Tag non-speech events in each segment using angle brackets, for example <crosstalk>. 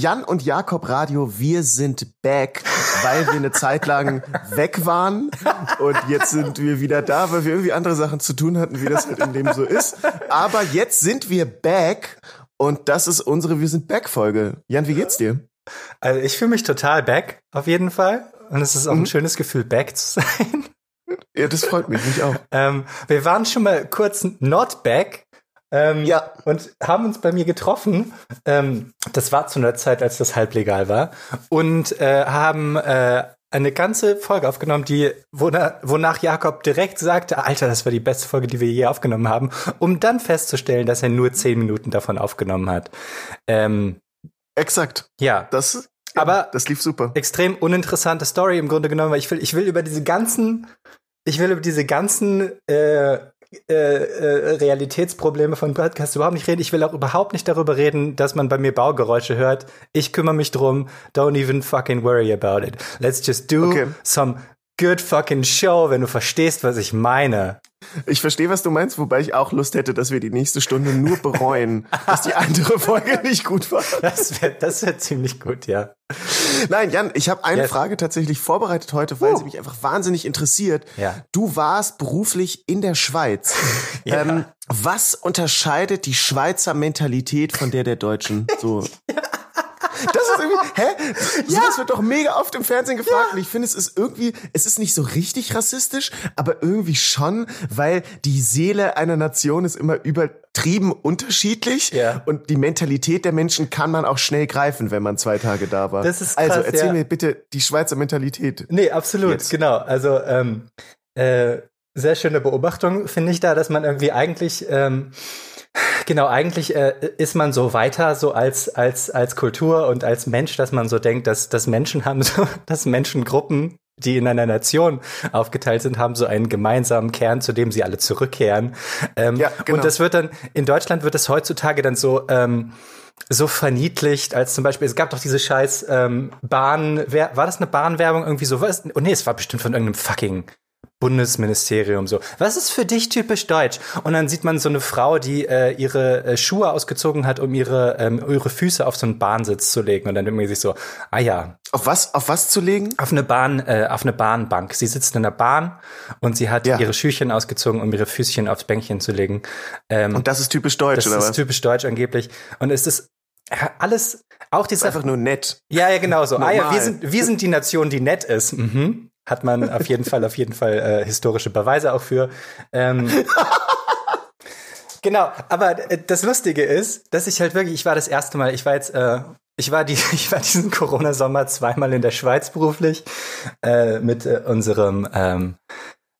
Jan und Jakob Radio, wir sind back, weil wir eine Zeit lang weg waren und jetzt sind wir wieder da, weil wir irgendwie andere Sachen zu tun hatten, wie das halt im Leben so ist. Aber jetzt sind wir back und das ist unsere Wir sind back Folge. Jan, wie geht's dir? Also ich fühle mich total back, auf jeden Fall. Und es ist auch mhm. ein schönes Gefühl, back zu sein. Ja, das freut mich, mich auch. Ähm, wir waren schon mal kurz not back, ähm, ja. Und haben uns bei mir getroffen. Ähm, das war zu einer Zeit, als das halblegal war. Und äh, haben äh, eine ganze Folge aufgenommen, die wonach, Jakob direkt sagte, Alter, das war die beste Folge, die wir je aufgenommen haben, um dann festzustellen, dass er nur zehn Minuten davon aufgenommen hat. Ähm, Exakt. Ja. Das, ja, aber das lief super. Extrem uninteressante Story im Grunde genommen, weil ich will, ich will über diese ganzen, ich will über diese ganzen äh, äh, äh, Realitätsprobleme von Podcasts überhaupt nicht reden. Ich will auch überhaupt nicht darüber reden, dass man bei mir Baugeräusche hört. Ich kümmere mich drum. Don't even fucking worry about it. Let's just do okay. some good fucking show, wenn du verstehst, was ich meine. Ich verstehe, was du meinst, wobei ich auch Lust hätte, dass wir die nächste Stunde nur bereuen, <laughs> dass die andere Folge nicht gut war. Das wäre das wär ziemlich gut, ja. Nein, Jan, ich habe eine yes. Frage tatsächlich vorbereitet heute, weil uh. sie mich einfach wahnsinnig interessiert. Ja. Du warst beruflich in der Schweiz. <laughs> ja. ähm, was unterscheidet die Schweizer Mentalität von der der Deutschen? So. <laughs> ja. Das ist irgendwie, hä? Ja. Das wird doch mega oft im Fernsehen gefragt. Ja. Und ich finde, es ist irgendwie, es ist nicht so richtig rassistisch, aber irgendwie schon, weil die Seele einer Nation ist immer übertrieben unterschiedlich. Ja. Und die Mentalität der Menschen kann man auch schnell greifen, wenn man zwei Tage da war. Das ist also, krass, Also erzähl ja. mir bitte die Schweizer Mentalität. Nee, absolut, Jetzt. genau. Also, ähm, äh, sehr schöne Beobachtung finde ich da, dass man irgendwie eigentlich ähm, Genau, eigentlich äh, ist man so weiter so als als als Kultur und als Mensch, dass man so denkt, dass dass Menschen haben so, <laughs> dass Menschengruppen, die in einer Nation aufgeteilt sind, haben so einen gemeinsamen Kern, zu dem sie alle zurückkehren. Ähm, ja, genau. Und das wird dann in Deutschland wird es heutzutage dann so ähm, so verniedlicht, als zum Beispiel, es gab doch diese scheiß ähm, Bahn, wer, war das eine Bahnwerbung irgendwie so? Was? Oh nee, es war bestimmt von irgendeinem fucking Bundesministerium so. Was ist für dich typisch deutsch? Und dann sieht man so eine Frau, die äh, ihre äh, Schuhe ausgezogen hat, um ihre ähm, ihre Füße auf so einen Bahnsitz zu legen und dann irgendwie sich so, ah ja. Auf was auf was zu legen? Auf eine Bahn äh, auf eine Bahnbank. Sie sitzt in der Bahn und sie hat ja. ihre Schüchchen ausgezogen, um ihre Füßchen aufs Bänkchen zu legen. Ähm, und das ist typisch deutsch das oder was? Das ist typisch deutsch angeblich und es ist alles auch diese einfach nur nett. Ja, ja, genau so. Ah ja, wir sind wir sind die Nation, die nett ist. Mhm hat man auf jeden Fall, auf jeden Fall äh, historische Beweise auch für. Ähm, <laughs> genau, aber äh, das Lustige ist, dass ich halt wirklich, ich war das erste Mal, ich war jetzt, äh, ich war die, <laughs> ich war diesen Corona-Sommer zweimal in der Schweiz beruflich äh, mit äh, unserem ähm,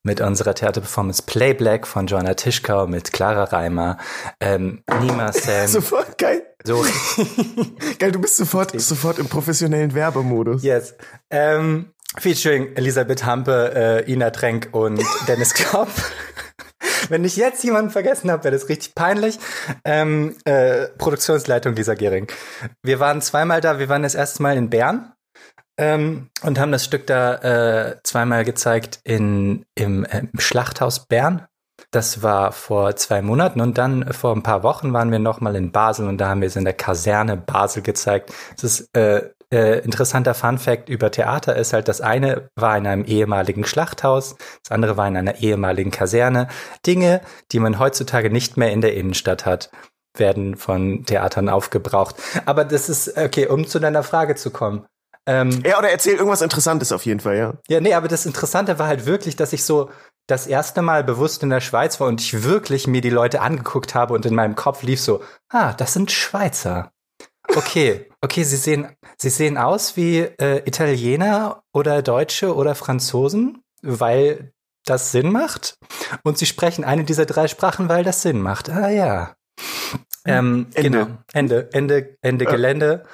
mit unserer Theaterperformance Play Black von Joanna Tischkau mit Clara Reimer, ähm, Nima Sam. <laughs> Sofort geil. So. geil, du bist sofort, sofort im professionellen Werbemodus. Yes. Ähm, Featuring Elisabeth Hampe, äh, Ina Trenk und <laughs> Dennis Klopp. Wenn ich jetzt jemanden vergessen habe, wäre das richtig peinlich. Ähm, äh, Produktionsleitung Lisa Gehring. Wir waren zweimal da. Wir waren das erste Mal in Bern ähm, und haben das Stück da äh, zweimal gezeigt in, im, im Schlachthaus Bern. Das war vor zwei Monaten und dann vor ein paar Wochen waren wir nochmal in Basel und da haben wir es in der Kaserne Basel gezeigt. Es ist äh, äh, interessanter Fun Fact über Theater ist halt, das eine war in einem ehemaligen Schlachthaus, das andere war in einer ehemaligen Kaserne. Dinge, die man heutzutage nicht mehr in der Innenstadt hat, werden von Theatern aufgebraucht. Aber das ist, okay, um zu deiner Frage zu kommen. Ähm, ja, oder erzähl irgendwas Interessantes auf jeden Fall, ja. Ja, nee, aber das Interessante war halt wirklich, dass ich so das erste Mal bewusst in der Schweiz war und ich wirklich mir die Leute angeguckt habe und in meinem Kopf lief so, ah, das sind Schweizer. Okay, okay, sie sehen, sie sehen aus wie äh, Italiener oder Deutsche oder Franzosen, weil das Sinn macht. Und sie sprechen eine dieser drei Sprachen, weil das Sinn macht. Ah ja. Ähm, Ende. Genau. Ende, Ende, Ende ja. Gelände.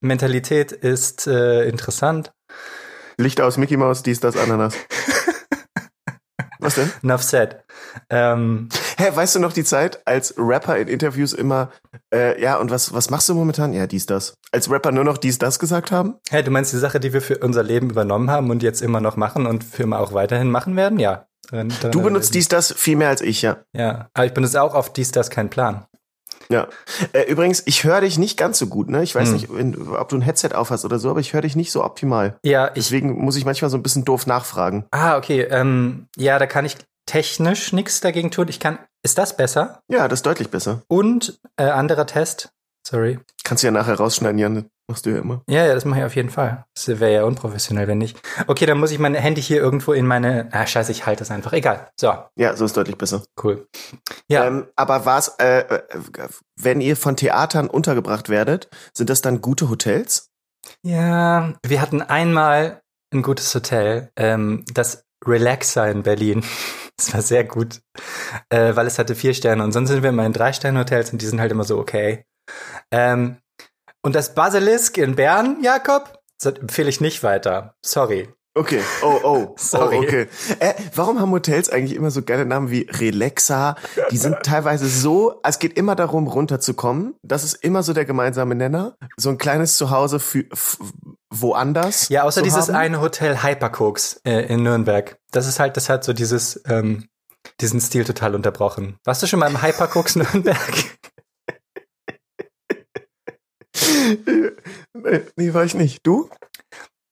Mentalität ist äh, interessant. Licht aus Mickey Mouse, dies, das, Ananas. <laughs> Was denn? Enough said. Ähm, Hä, weißt du noch die Zeit, als Rapper in Interviews immer, äh, ja, und was, was machst du momentan? Ja, dies, das. Als Rapper nur noch dies, das gesagt haben? Hä, du meinst die Sache, die wir für unser Leben übernommen haben und jetzt immer noch machen und für immer auch weiterhin machen werden? Ja. Dann, dann du benutzt dies, das viel mehr als ich, ja. Ja, aber ich benutze auch auf dies, das kein Plan. Ja. Äh, übrigens, ich höre dich nicht ganz so gut, ne? Ich weiß hm. nicht, wenn, ob du ein Headset aufhast oder so, aber ich höre dich nicht so optimal. Ja, ich, Deswegen muss ich manchmal so ein bisschen doof nachfragen. Ah, okay. Ähm, ja, da kann ich technisch nichts dagegen tun. Ich kann. Ist das besser? Ja, das ist deutlich besser. Und äh, anderer Test. Sorry. Kannst du ja nachher rausschneiden, Jan. Machst du ja immer. Ja, ja, das mache ich auf jeden Fall. Das wäre ja unprofessionell, wenn nicht. Okay, dann muss ich mein Handy hier irgendwo in meine. Ah, scheiße, ich halte es einfach. Egal. So. Ja, so ist deutlich besser. Cool. Ja. Ähm, aber was, äh, äh, wenn ihr von Theatern untergebracht werdet, sind das dann gute Hotels? Ja, wir hatten einmal ein gutes Hotel, ähm, das Relaxer in Berlin. <laughs> Das war sehr gut, äh, weil es hatte vier Sterne und sonst sind wir immer in drei Sterne Hotels und die sind halt immer so okay. Ähm, und das Basilisk in Bern, Jakob, das empfehle ich nicht weiter. Sorry. Okay, oh, oh, <laughs> Sorry. oh okay. Äh, warum haben Hotels eigentlich immer so geile Namen wie Relaxa? Die sind teilweise so, es geht immer darum, runterzukommen. Das ist immer so der gemeinsame Nenner. So ein kleines Zuhause für woanders. Ja, außer dieses haben. eine Hotel Hypercooks äh, in Nürnberg. Das ist halt, das hat so dieses, ähm, diesen Stil total unterbrochen. Warst du schon mal im Hypercooks <laughs> Nürnberg? Nee, war ich nicht. Du?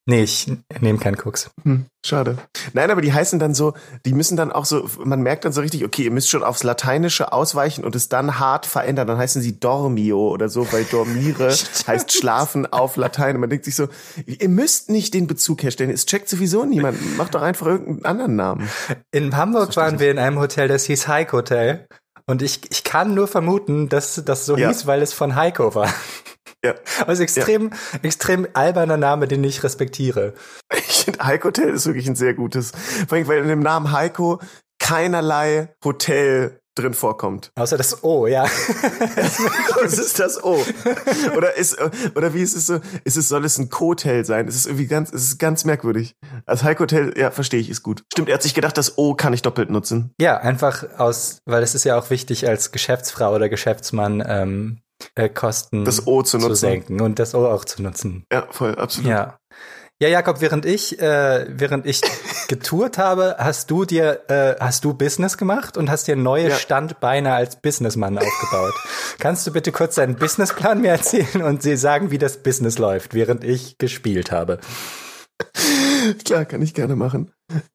Nee, ich nehme keinen Koks. Hm, schade. Nein, aber die heißen dann so, die müssen dann auch so, man merkt dann so richtig, okay, ihr müsst schon aufs Lateinische ausweichen und es dann hart verändern. Dann heißen sie Dormio oder so, weil Dormire <laughs> heißt schlafen auf Latein. Und man denkt sich so, ihr müsst nicht den Bezug herstellen. Es checkt sowieso niemand. Macht doch einfach irgendeinen anderen Namen. In Hamburg waren wir in einem Hotel, das hieß Hike Hotel. Und ich, ich kann nur vermuten, dass das so ja. hieß, weil es von Heiko war. Ja. Also extrem, ja. extrem alberner Name, den ich respektiere. Ich finde Heiko Hotel ist wirklich ein sehr gutes. Vor allem, weil in dem Namen Heiko keinerlei Hotel drin vorkommt. Außer das O, ja. <laughs> das ist das O. Oder ist oder wie ist es so? Ist es soll es ein Hotel sein? Es ist irgendwie ganz es ist ganz merkwürdig. Also Heiko Hotel, ja, verstehe ich, ist gut. Stimmt, er hat sich gedacht, das O kann ich doppelt nutzen. Ja, einfach aus, weil es ist ja auch wichtig als Geschäftsfrau oder Geschäftsmann ähm, äh, Kosten das o zu, zu senken und das O auch zu nutzen. Ja, voll, absolut. Ja. Ja, Jakob, während ich, äh, während ich <laughs> getourt habe, hast du dir, äh, hast du Business gemacht und hast dir neue ja. Standbeine als Businessmann aufgebaut. Kannst du bitte kurz deinen Businessplan mir erzählen und sie sagen, wie das Business läuft, während ich gespielt habe? <laughs> Klar, kann ich gerne machen.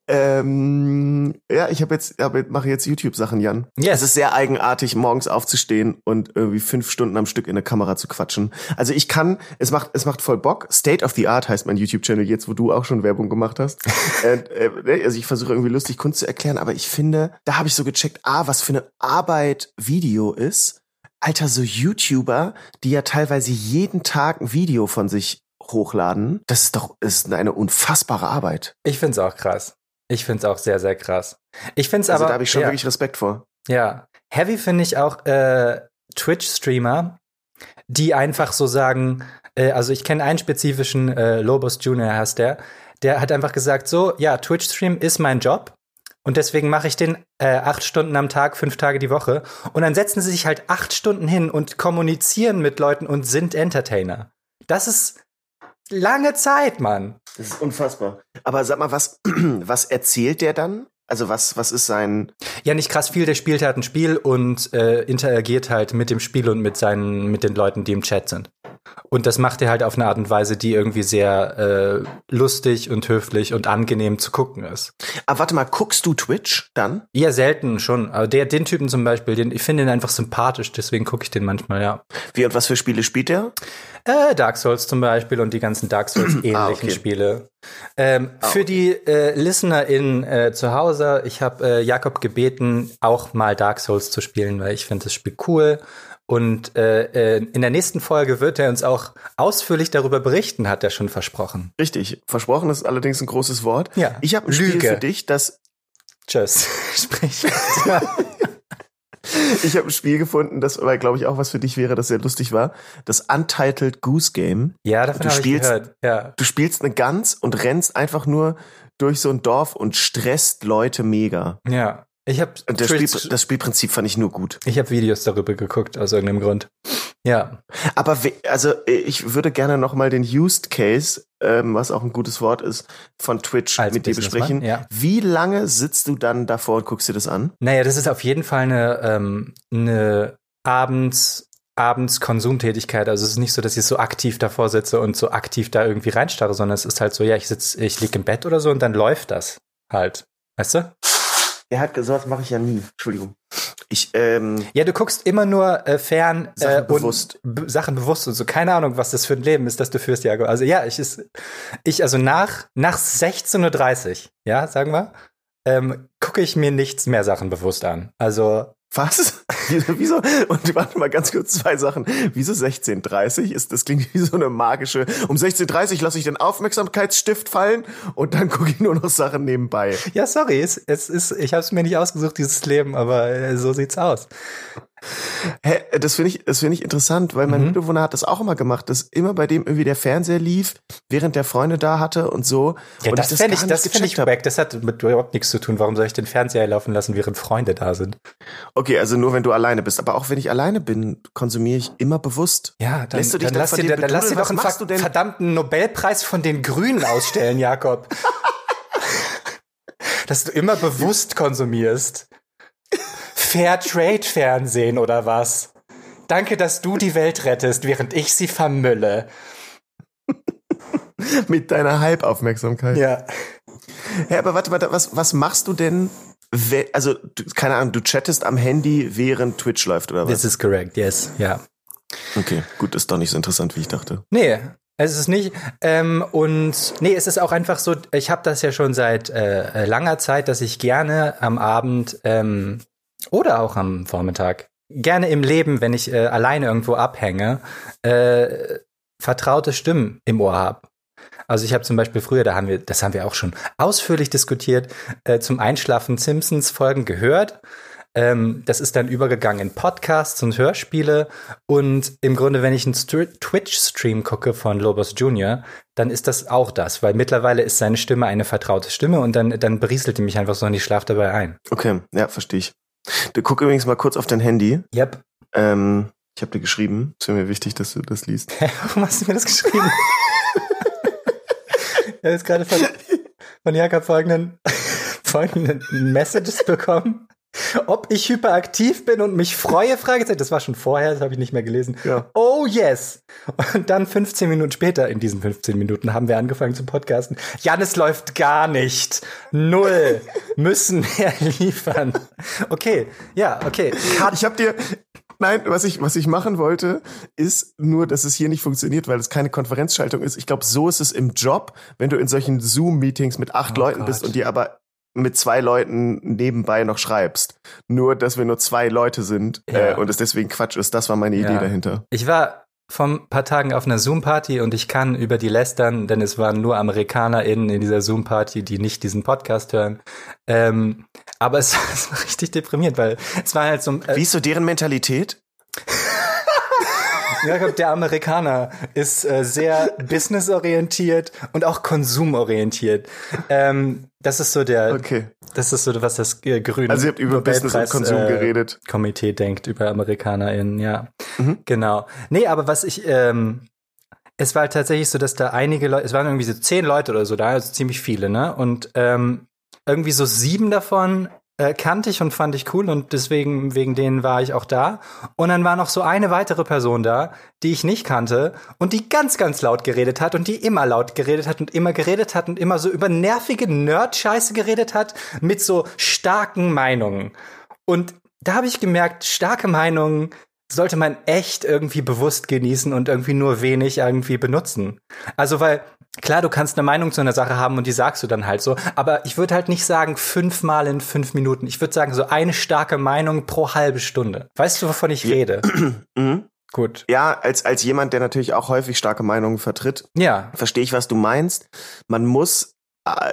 Ähm, ja, ich habe jetzt, hab, mache jetzt YouTube-Sachen, Jan. Yes. Es ist sehr eigenartig, morgens aufzustehen und irgendwie fünf Stunden am Stück in der Kamera zu quatschen. Also ich kann, es macht, es macht voll Bock. State of the Art heißt mein YouTube-Channel jetzt, wo du auch schon Werbung gemacht hast. <laughs> äh, äh, also ich versuche irgendwie lustig Kunst zu erklären, aber ich finde, da habe ich so gecheckt, ah, was für eine Arbeit Video ist. Alter, so YouTuber, die ja teilweise jeden Tag ein Video von sich hochladen. Das ist doch ist eine unfassbare Arbeit. Ich find's auch krass. Ich find's auch sehr, sehr krass. Ich find's also aber. Da habe ich schon ja, wirklich Respekt vor. Ja. Heavy finde ich auch äh, Twitch-Streamer, die einfach so sagen, äh, also ich kenne einen spezifischen äh, Lobos Junior heißt der, der hat einfach gesagt, so, ja, Twitch-Stream ist mein Job. Und deswegen mache ich den äh, acht Stunden am Tag, fünf Tage die Woche. Und dann setzen sie sich halt acht Stunden hin und kommunizieren mit Leuten und sind Entertainer. Das ist, lange Zeit, Mann. Das ist unfassbar. Aber sag mal, was, <clears throat> was erzählt der dann? Also was, was ist sein? Ja, nicht krass viel. Der spielt halt ein Spiel und äh, interagiert halt mit dem Spiel und mit seinen, mit den Leuten, die im Chat sind. Und das macht er halt auf eine Art und Weise, die irgendwie sehr äh, lustig und höflich und angenehm zu gucken ist. Aber warte mal, guckst du Twitch dann? Ja, selten schon. Aber der, den Typen zum Beispiel, den, ich finde ihn einfach sympathisch, deswegen gucke ich den manchmal, ja. Wie und was für Spiele spielt er? Äh, Dark Souls zum Beispiel und die ganzen Dark <clears throat> Souls-ähnlichen ah, okay. Spiele. Ähm, ah, für okay. die äh, ListenerInnen äh, zu Hause, ich habe äh, Jakob gebeten, auch mal Dark Souls zu spielen, weil ich finde das Spiel cool. Und äh, äh, in der nächsten Folge wird er uns auch ausführlich darüber berichten, hat er schon versprochen. Richtig. Versprochen ist allerdings ein großes Wort. Ja. Ich habe ein Lüge. Spiel für dich, das. Tschüss. <laughs> <laughs> Sprich. ich habe ein Spiel gefunden, das aber, glaube ich, auch was für dich wäre, das sehr lustig war. Das Untitled Goose Game. Ja, davon habe ich gehört. Ja. Du spielst eine Gans und rennst einfach nur durch so ein Dorf und stresst Leute mega. Ja. Ich habe das, Spiel, das Spielprinzip fand ich nur gut. Ich habe Videos darüber geguckt aus irgendeinem Grund. Ja. Aber also ich würde gerne noch mal den Used Case, ähm, was auch ein gutes Wort ist, von Twitch Als mit dir besprechen. Ja. Wie lange sitzt du dann davor und guckst dir das an? Naja, das ist auf jeden Fall eine, ähm, eine abends abends Konsumtätigkeit. Also es ist nicht so, dass ich so aktiv davor sitze und so aktiv da irgendwie reinstarre, sondern es ist halt so, ja, ich sitze, ich lieg im Bett oder so und dann läuft das halt. Weißt du? Er hat gesagt, das mache ich ja nie. Entschuldigung. Ich, ähm, Ja, du guckst immer nur äh, fern Sachen äh, und bewusst. be Sachen bewusst und so. Keine Ahnung, was das für ein Leben ist, das du führst, Jago. Also ja, ich ist, ich also nach nach 16:30 Uhr, ja, sagen wir, ähm, gucke ich mir nichts mehr Sachen bewusst an. Also was? <laughs> Wieso? Und warte mal ganz kurz zwei Sachen. Wieso 16.30 ist, das klingt wie so eine magische, um 16.30 lasse ich den Aufmerksamkeitsstift fallen und dann <laughs> gucke ich nur noch Sachen nebenbei. ja, sorry, es, es ist, ich habe es mir nicht ausgesucht dieses Leben, aber äh, so sieht's aus. Hä, das finde ich, das finde ich interessant, weil mein Mhm. Mitbewohner hat das auch immer gemacht, dass immer bei dem irgendwie der Fernseher lief, während der Freunde da hatte und so. Ja, und das fände ich, das fänd ich wack. Das hat mit überhaupt nichts zu tun. Warum soll ich den Fernseher laufen lassen, während Freunde da sind? Okay, also nur wenn du alleine bist. Aber auch wenn ich alleine bin, konsumiere ich immer bewusst. Ja, dann, Lässt du dich dann dann lass dir, dann lass dir doch einen ver verdammten Nobelpreis von den Grünen ausstellen, Jakob. <laughs> Dass du immer bewusst konsumierst. Fair Trade Fernsehen oder was? Danke, dass du die Welt rettest, während ich sie vermülle. <laughs> Mit deiner Halbaufmerksamkeit. Ja. Ja, aber warte, warte, was, was machst du denn? Also, du, keine Ahnung, du chattest am Handy, während Twitch läuft, oder was? This is correct, yes, ja. Okay, gut, ist doch nicht so interessant, wie ich dachte. Nee, es ist nicht. Ähm, und nee, es ist auch einfach so, ich habe das ja schon seit äh, langer Zeit, dass ich gerne am Abend ähm, oder auch am Vormittag, gerne im Leben, wenn ich äh, alleine irgendwo abhänge, äh, vertraute Stimmen im Ohr habe. Also ich habe zum Beispiel früher, da haben wir, das haben wir auch schon ausführlich diskutiert, äh, zum Einschlafen Simpsons Folgen gehört. Ähm, das ist dann übergegangen in Podcasts und Hörspiele. Und im Grunde, wenn ich einen Str- Twitch-Stream gucke von Lobos Jr., dann ist das auch das, weil mittlerweile ist seine Stimme eine vertraute Stimme und dann, dann berieselt die mich einfach so und ich schlafe dabei ein. Okay, ja, verstehe ich. Du guck übrigens mal kurz auf dein Handy. Yep. Ähm, ich habe dir geschrieben. Es wäre mir wichtig, dass du das liest. <laughs> Warum hast du mir das geschrieben? ich habe jetzt gerade von, von Jakob folgenden, <laughs> folgenden Messages bekommen. Ob ich hyperaktiv bin und mich freue, Fragezeichen. Das war schon vorher, das habe ich nicht mehr gelesen. Ja. Oh yes. Und dann 15 Minuten später, in diesen 15 Minuten, haben wir angefangen zu podcasten. Janis läuft gar nicht. Null. <laughs> Müssen wir liefern. Okay, ja, okay. Ich habe dir. Nein, was ich, was ich machen wollte, ist nur, dass es hier nicht funktioniert, weil es keine Konferenzschaltung ist. Ich glaube, so ist es im Job, wenn du in solchen Zoom-Meetings mit acht Oh Leuten Gott. bist und dir aber mit zwei Leuten nebenbei noch schreibst. Nur, dass wir nur zwei Leute sind Ja. äh, und es deswegen Quatsch ist. Das war meine Idee Ja. dahinter. Ich war vor ein paar Tagen auf einer Zoom-Party und ich kann über die lästern, denn es waren nur AmerikanerInnen in dieser Zoom-Party, die nicht diesen Podcast hören. Ähm, aber es, <laughs> es war richtig deprimierend, weil es war halt so, äh, Wie ist so deren Mentalität? Jakob, der Amerikaner ist äh, sehr businessorientiert und auch konsumorientiert. Ähm, das ist so der, Okay. das ist so, was das äh, grüne Also ihr habt über Business und Konsum äh, geredet. Komitee denkt über AmerikanerInnen, ja. Mhm. Genau. Nee, aber was ich, ähm, es war halt tatsächlich so, dass da einige Leute, es waren irgendwie so zehn Leute oder so da, also ziemlich viele, ne? Und ähm, irgendwie so sieben davon äh, kannte ich und fand ich cool und deswegen, wegen denen war ich auch da. Und dann war noch so eine weitere Person da, die ich nicht kannte und die ganz, ganz laut geredet hat und die immer laut geredet hat und immer geredet hat und immer so über nervige Nerd-Scheiße geredet hat mit so starken Meinungen. Und da habe ich gemerkt, starke Meinungen sollte man echt irgendwie bewusst genießen und irgendwie nur wenig irgendwie benutzen. Also weil klar, du kannst eine Meinung zu einer Sache haben und die sagst du dann halt so, aber ich würde halt nicht sagen fünfmal in fünf Minuten. Ich würde sagen so eine starke Meinung pro halbe Stunde. Weißt du, wovon ich rede? <clears throat> Mhm. Gut. Ja, als, als jemand, der natürlich auch häufig starke Meinungen vertritt, Ja. verstehe ich, was du meinst. Man muss,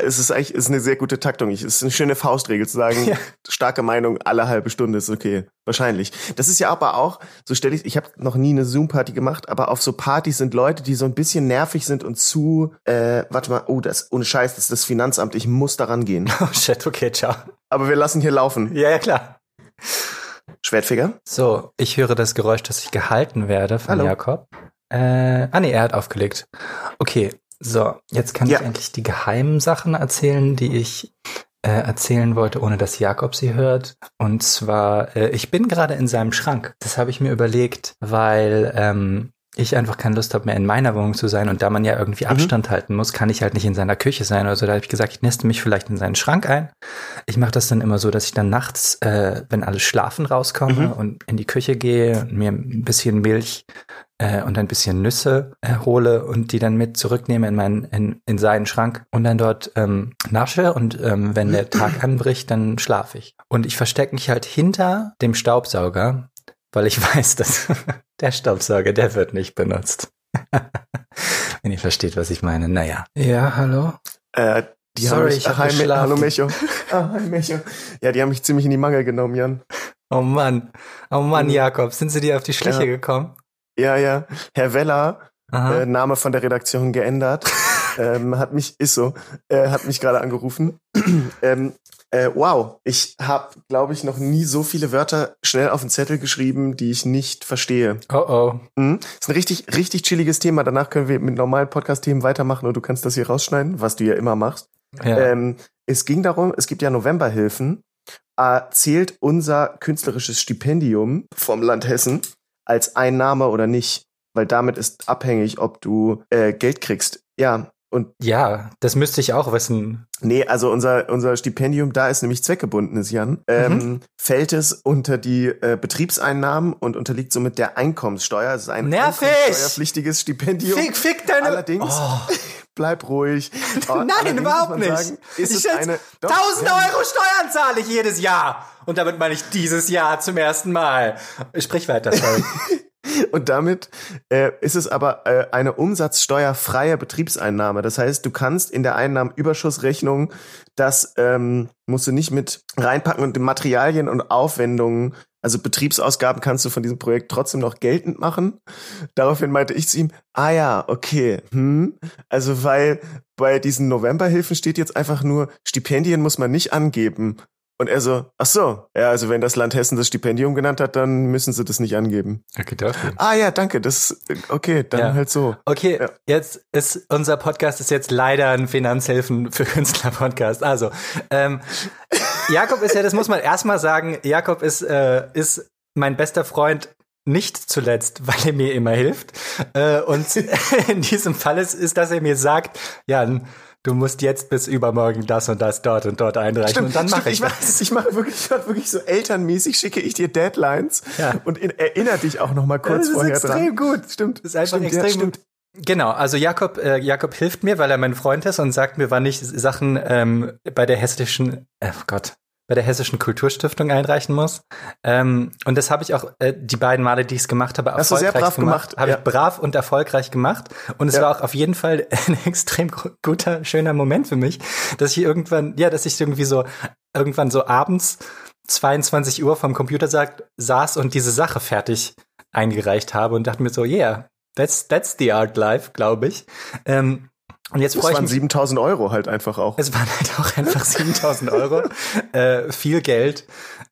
es ist eigentlich, es ist eine sehr gute Taktung. Es ist eine schöne Faustregel zu sagen, <laughs> Ja. starke Meinung alle halbe Stunde ist okay. Wahrscheinlich. Das ist ja aber auch, so stelle ich, ich habe noch nie eine Zoom-Party gemacht, aber auf so Partys sind Leute, die so ein bisschen nervig sind und zu, äh, warte mal, oh, das, ohne Scheiß, das ist das Finanzamt, ich muss daran gehen. <laughs> Oh shit, okay, ciao. Aber wir lassen hier laufen. Ja, ja, klar. Schwertfinger? So, ich höre das Geräusch, dass ich gehalten werde von Hallo. Jakob. Äh, ah nee, er hat aufgelegt. Okay, so, jetzt kann Ja. ich endlich die geheimen Sachen erzählen, die ich äh, erzählen wollte, ohne dass Jakob sie hört. Und zwar, äh, ich bin gerade in seinem Schrank. Das habe ich mir überlegt, weil ähm, ich einfach keine Lust habe mehr in meiner Wohnung zu sein und da man ja irgendwie mhm. Abstand halten muss, kann ich halt nicht in seiner Küche sein. Also da habe ich gesagt, ich neste mich vielleicht in seinen Schrank ein. Ich mache das dann immer so, dass ich dann nachts, äh, wenn alle schlafen, rauskomme mhm. und in die Küche gehe und mir ein bisschen Milch äh, und ein bisschen Nüsse äh, hole und die dann mit zurücknehme in meinen in, in seinen Schrank und dann dort ähm, nasche und ähm, wenn der Tag <clears throat> anbricht, dann schlafe ich. Und ich verstecke mich halt hinter dem Staubsauger, weil ich <laughs> weiß, dass der Staubsauger, der wird nicht benutzt. <laughs> Wenn ihr versteht, was ich meine. Naja. Ja, hallo? Äh, die Sorry, haben mich, ich hab hi, Hallo Mecho. <laughs> ah, hi Mecho. Ja, die haben mich ziemlich in die Mangel genommen, Jan. Oh Mann. Oh Mann, mhm. Jakob. Sind sie dir auf die Schliche ja. gekommen? Ja, ja. Herr Weller, äh, Name von der Redaktion geändert, <laughs> ähm, hat mich, ist so, äh, hat mich gerade angerufen. <clears throat> ähm, äh, wow, ich habe, glaube ich, noch nie so viele Wörter schnell auf den Zettel geschrieben, die ich nicht verstehe. Oh oh. Mhm. ist ein richtig, richtig chilliges Thema. Danach können wir mit normalen Podcast-Themen weitermachen und du kannst das hier rausschneiden, was du ja immer machst. Ja. Ähm, es ging darum, es gibt ja Novemberhilfen. Äh, zählt unser künstlerisches Stipendium vom Land Hessen als Einnahme oder nicht? Weil damit ist abhängig, ob du äh, Geld kriegst. Ja, und ja, das müsste ich auch wissen. Nee, also unser, unser Stipendium, da ist nämlich zweckgebundenes, Jan. Ähm, mhm. Fällt es unter die äh, Betriebseinnahmen und unterliegt somit der Einkommenssteuer. Es ist ein steuerpflichtiges Stipendium. Fick, fick deine... Allerdings, oh. <laughs> bleib ruhig. <laughs> Nein, überhaupt nicht. Sagen, ich es eine, doch, 1000 Euro Steuern zahle ich jedes Jahr. Und damit meine ich dieses Jahr zum ersten Mal. Sprich weiter, sorry. <laughs> Und damit äh, ist es aber äh, eine umsatzsteuerfreie Betriebseinnahme. Das heißt, du kannst in der Einnahmenüberschussrechnung das ähm, musst du nicht mit reinpacken und Materialien und Aufwendungen, also Betriebsausgaben kannst du von diesem Projekt trotzdem noch geltend machen. Daraufhin meinte ich zu ihm, ah ja, okay, hm, also weil bei diesen Novemberhilfen steht jetzt einfach nur, Stipendien muss man nicht angeben. Und er so, ach so, ja, also wenn das Land Hessen das Stipendium genannt hat, dann müssen sie das nicht angeben. Okay, dafür. Ah ja, danke, das, okay, dann ja. halt so. Okay, ja. jetzt ist, unser Podcast ist jetzt leider ein Finanzhilfen für Künstler Podcast. Also, ähm, Jakob ist ja, das muss man erstmal sagen, Jakob ist, äh, ist mein bester Freund nicht zuletzt, weil er mir immer hilft. Äh, und <laughs> in diesem Fall ist, ist, dass er mir sagt, Jan, du musst jetzt bis übermorgen das und das dort und dort einreichen stimmt, und dann mache ich, ich das. Ich mache wirklich, ich mach wirklich so elternmäßig schicke ich dir Deadlines ja. und in, erinnere dich auch noch mal kurz vorher dran. Das ist extrem gut. Stimmt. Das ist einfach stimmt, extrem ja, gut. Genau, also Jakob, äh, Jakob hilft mir, weil er mein Freund ist und sagt mir, wann ich Sachen ähm, bei der hessischen, oh Gott, bei der Hessischen Kulturstiftung einreichen muss. Ähm, und das habe ich auch äh, die beiden Male, die ich es gemacht habe, Hast erfolgreich gemacht. gemacht. Habe ja. ich brav und erfolgreich gemacht. Und es ja. war auch auf jeden Fall <laughs> ein extrem guter, schöner Moment für mich, dass ich irgendwann, ja, dass ich irgendwie so irgendwann so abends 22 Uhr vom Computer sagt, saß und diese Sache fertig eingereicht habe und dachte mir so, yeah, that's that's the art life, glaube ich. Ähm, und jetzt freue ich mich. 7000 Euro halt einfach auch. Es waren halt auch einfach 7000 Euro. äh, viel Geld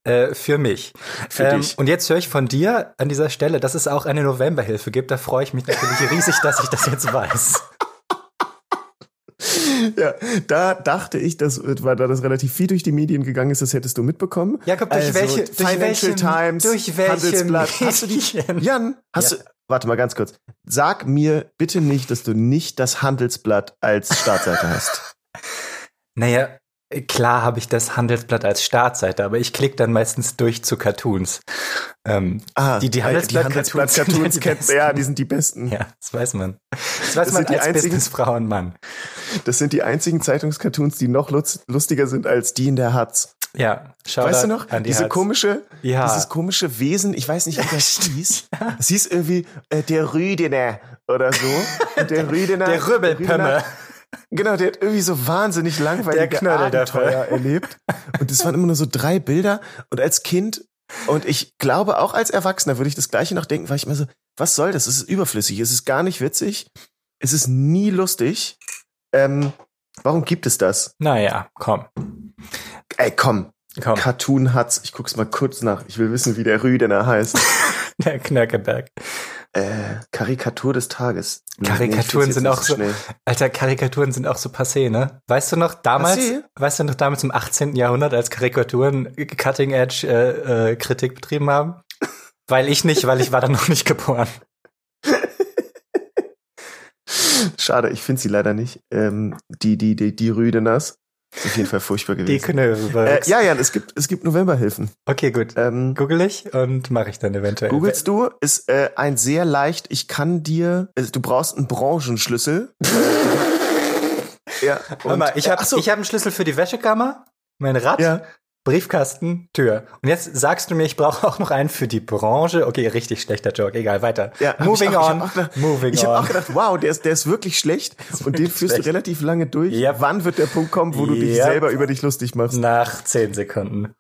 äh, für mich. Für ähm, dich. Und jetzt höre ich von dir an dieser Stelle, dass es auch eine Novemberhilfe gibt. Da freue ich mich natürlich riesig, dass ich das jetzt weiß. Ja, da dachte ich, dass, weil da das relativ viel durch die Medien gegangen ist, das hättest du mitbekommen. Jakob, durch also, welche, durch Financial welche, Times, durch welche Handelsblatt. Hast du die, Jan, hast ja. du, warte mal ganz kurz. Sag mir bitte nicht, dass du nicht das Handelsblatt als Startseite hast. <laughs> Naja, klar habe ich das Handelsblatt als Startseite, aber ich klicke dann meistens durch zu Cartoons. Ähm, ah, die, die Handelsblatt-Cartoons Handelsblatt <laughs> kennst ja, die sind die besten. Ja, das weiß man. Das weiß das man als einzigen, Businessfrau und Mann. Das sind die einzigen Zeitungscartoons, die noch lustiger sind als die in der Hatz. Ja, schau Weißt du noch? Die diese Herz. komische, ja. dieses komische Wesen, ich weiß nicht, wie das <laughs> hieß. Es hieß irgendwie äh, der Rüdener oder so. Und der <laughs> Rüdener. der Rübbelpömme. Genau, der hat irgendwie so wahnsinnig langweilige Abenteuer erlebt. Und es waren immer nur so drei Bilder. Und als Kind und ich glaube auch als Erwachsener würde ich das Gleiche noch denken, weil ich immer so, was soll das? Es ist überflüssig, es ist gar nicht witzig, es ist nie lustig. Ähm, warum gibt es das? Naja, komm. Ey, komm. komm. Cartoon hat's. Ich guck's mal kurz nach. Ich will wissen, wie der Rüdener heißt. <laughs> der Knöckeberg. Äh, Karikatur des Tages. Karikaturen sind auch so, schnell. Alter, Karikaturen sind auch so passé, ne? Weißt du noch damals, passé? weißt du noch damals im 18. Jahrhundert, als Karikaturen Cutting Edge äh, äh, Kritik betrieben haben? Weil ich nicht, weil ich war da noch nicht geboren. <laughs> Schade, ich finde sie leider nicht. Ähm, die, die, die, die Rüdeners. Ist auf jeden Fall furchtbar gewesen. Die Knöbel. Äh, ja, ja, es gibt, es gibt Novemberhilfen. Okay, gut. Ähm, Google ich und mache ich dann eventuell. Googlest du, ist äh, ein sehr leicht, ich kann dir, also du brauchst einen Branchenschlüssel. <laughs> ja. Warte mal, ich habe so. ich hab einen Schlüssel für die Wäschekammer, mein Rad, ja. Briefkasten, Tür. Und jetzt sagst du mir, ich brauche auch noch einen für die Branche. Okay, richtig schlechter Joke. Egal, weiter. Ja, Moving auch, on. Ich Moving ich habe auch gedacht, wow, der ist, der ist wirklich schlecht. <laughs> Ist und den führst schlecht. du relativ lange durch. Yep. Wann wird der Punkt kommen, wo du yep. dich selber über dich lustig machst? Nach zehn Sekunden.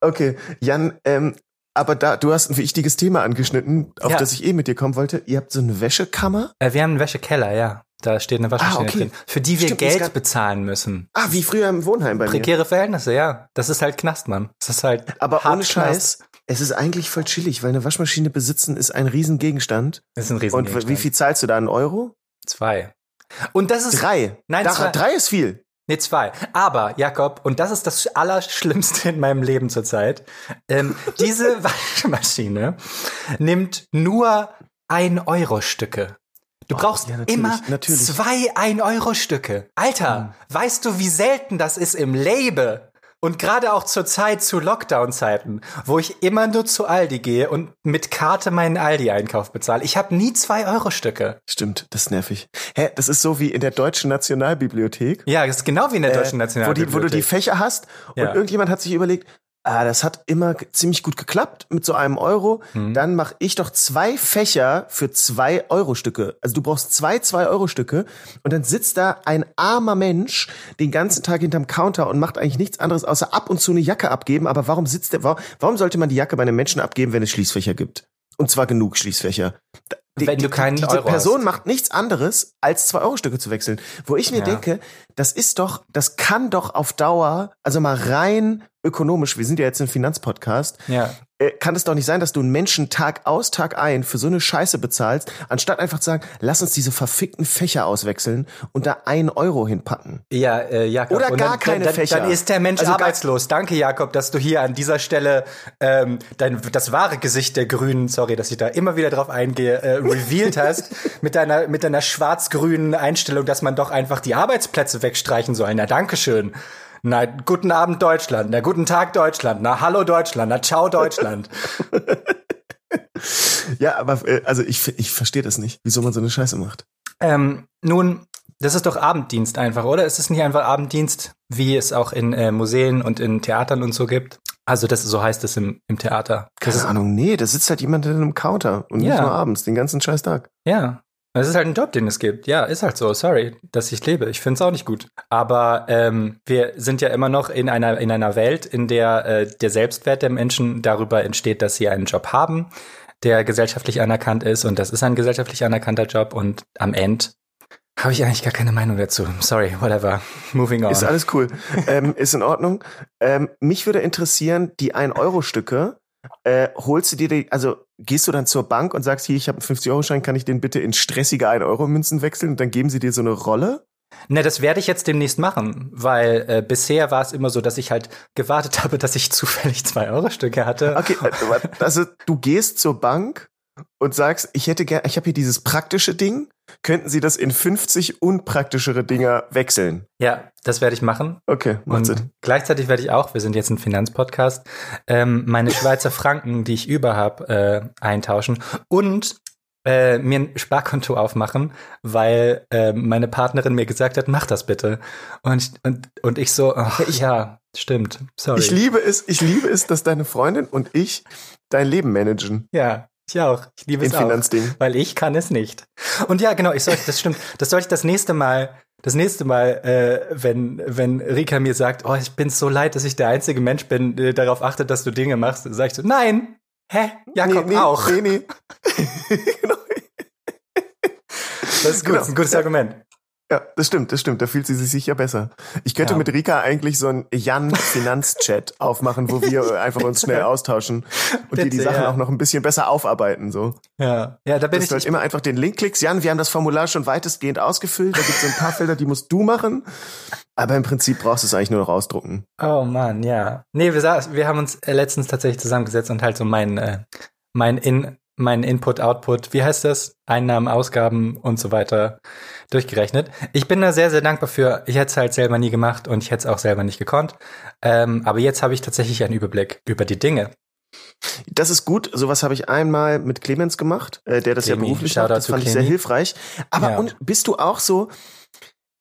Okay, Jan, ähm, aber da, du hast ein wichtiges Thema angeschnitten, auf ja. das ich eh mit dir kommen wollte. Ihr habt so eine Wäschekammer? Äh, wir haben einen Wäschekeller, ja. Da steht eine Waschmaschine ah, okay. drin, für die wir Stimmt, Geld bezahlen müssen. Ah, wie früher im Wohnheim bei Prekäre mir. Verhältnisse, ja. Das ist halt Knast, Mann. Das ist halt Aber ohne Scheiß, es ist eigentlich voll chillig, weil eine Waschmaschine besitzen ist ein Riesengegenstand. Das ist ein Riesengegenstand. Und wie viel zahlst du da? Einen Euro? Zwei. Und das ist... Drei? Nein, da, zwei. Drei ist viel. Nee, zwei. Aber, Jakob, und das ist das Allerschlimmste in meinem Leben zurzeit, ähm, diese <laughs> Waschmaschine nimmt nur ein Euro Stücke. Du oh, brauchst ja, natürlich, immer natürlich. zwei Ein-Euro-Stücke. Alter, mhm. weißt du, wie selten das ist im Leben? Und gerade auch zur Zeit, zu Lockdown-Zeiten, wo ich immer nur zu Aldi gehe und mit Karte meinen Aldi-Einkauf bezahle. Ich habe nie zwei Euro-Stücke. Stimmt, das ist nervig. Hä, das ist so wie in der Deutschen Nationalbibliothek. Ja, das ist genau wie in der äh, Deutschen Nationalbibliothek. Wo, die, wo du die Fächer hast und ja. irgendjemand hat sich überlegt, ah, das hat immer ziemlich gut geklappt mit so einem Euro. Mhm. Dann mache ich doch zwei Fächer für zwei Euro-Stücke. Also du brauchst zwei zwei Euro-Stücke und dann sitzt da ein armer Mensch den ganzen Tag hinterm Counter und macht eigentlich nichts anderes, außer ab und zu eine Jacke abgeben. Aber warum sitzt der, warum sollte man die Jacke bei einem Menschen abgeben, wenn es Schließfächer gibt? Und zwar genug Schließfächer. Die, wenn du keinen diese Euro Person hast. macht nichts anderes, als zwei Euro Stücke zu wechseln. Wo ich mir ja. denke, das ist doch, das kann doch auf Dauer, also mal rein ökonomisch, wir sind ja jetzt ein Finanzpodcast, ja. Äh, kann es doch nicht sein, dass du einen Menschen Tag aus, Tag ein für so eine Scheiße bezahlst, anstatt einfach zu sagen, lass uns diese verfickten Fächer auswechseln und da ein Euro hinpacken. Ja, äh, Jakob. Oder gar dann, keine dann, Fächer. Dann ist der Mensch also arbeitslos. Danke, Jakob, dass du hier an dieser Stelle ähm, dein, das wahre Gesicht der Grünen, sorry, dass ich da immer wieder drauf eingehe, äh, revealed <laughs> hast, mit deiner, mit deiner schwarz-grünen Einstellung, dass man doch einfach die Arbeitsplätze wegstreichen soll. Na, Dankeschön. Na, guten Abend Deutschland. Na, guten Tag Deutschland. Na, hallo Deutschland. Na, ciao Deutschland. <laughs> ja, aber äh, also ich, ich verstehe das nicht, wieso man so eine Scheiße macht. Ähm, nun, das ist doch Abenddienst einfach, oder? Ist es nicht einfach Abenddienst, wie es auch in äh, Museen und in Theatern und so gibt? Also das so heißt es im, im Theater. Keine Ahnung, nee, da sitzt halt jemand in einem Counter und ja. nicht nur abends, den ganzen scheiß Tag. Ja, es ist halt ein Job, den es gibt. Ja, ist halt so. Sorry, dass ich lebe. Ich finde es auch nicht gut. Aber ähm, wir sind ja immer noch in einer, in einer Welt, in der äh, der Selbstwert der Menschen darüber entsteht, dass sie einen Job haben, der gesellschaftlich anerkannt ist. Und das ist ein gesellschaftlich anerkannter Job. Und am Ende habe ich eigentlich gar keine Meinung dazu. Sorry, whatever. Moving on. Ist alles cool. ähm, ist in Ordnung. Ähm, mich würde interessieren, die 1-Euro-Stücke, äh, holst du dir die, also gehst du dann zur Bank und sagst, hier, ich habe einen 50-Euro-Schein, kann ich den bitte in stressige 1-Euro-Münzen wechseln und dann geben sie dir so eine Rolle? Ne, das werde ich jetzt demnächst machen, weil äh, bisher war es immer so, dass ich halt gewartet <laughs> habe, dass ich zufällig 2-Euro-Stücke hatte. Okay, äh, also du gehst zur Bank und sagst, ich hätte gern, ich habe hier dieses praktische Ding, könnten Sie das in 50 unpraktischere Dinger wechseln? Ja, das werde ich machen. Okay, macht Und gleichzeitig werde ich auch, wir sind jetzt ein Finanzpodcast, ähm, meine Schweizer Franken, die ich über habe, äh, eintauschen und äh, mir ein Sparkonto aufmachen, weil äh, meine Partnerin mir gesagt hat, mach das bitte. Und, und, und ich so, oh, ich, ja, stimmt, sorry. Ich liebe es, ich liebe es, dass deine Freundin und ich dein Leben managen. Ja, ich auch. Ich liebe es auch. Finanzding. Weil ich kann es nicht. Und ja, genau, ich sollte, das stimmt. Das sollte ich das nächste Mal, das nächste Mal, äh, wenn, wenn Rika mir sagt, oh, ich bin so leid, dass ich der einzige Mensch bin, der darauf achtet, dass du Dinge machst, sag ich so, nein, hä, Jakob nee, nee, auch. Nee, nee. genau. <laughs> Das ist gut, genau. das ist ein gutes Argument. Ja, das stimmt, das stimmt. Da fühlt sie sich sicher besser. Ich könnte Ja. mit Rika eigentlich so einen Jan-Finanzchat <laughs> aufmachen, wo wir einfach uns schnell austauschen und dir die Bitte, Sachen ja. auch noch ein bisschen besser aufarbeiten. So. Ja, ja, da bin Dass ich. du halt immer einfach den Link klickst. Jan, wir haben das Formular schon weitestgehend ausgefüllt. Da gibt es so ein paar Felder, die musst du machen. Aber im Prinzip brauchst du es eigentlich nur noch ausdrucken. Oh Mann, ja. Nee, wir, saß, wir haben uns äh, letztens tatsächlich zusammengesetzt und halt so mein, äh, mein, In, mein Input, Output, wie heißt das? Einnahmen, Ausgaben und so weiter durchgerechnet. Ich bin da sehr, sehr dankbar für. Ich hätte es halt selber nie gemacht und ich hätte es auch selber nicht gekonnt. Ähm, aber jetzt habe ich tatsächlich einen Überblick über die Dinge. Das ist gut. Sowas habe ich einmal mit Clemens gemacht, äh, der das ja Clemi, beruflich Shoutout macht. Das fand ich sehr Clemi. hilfreich. Aber Ja. und bist du auch so?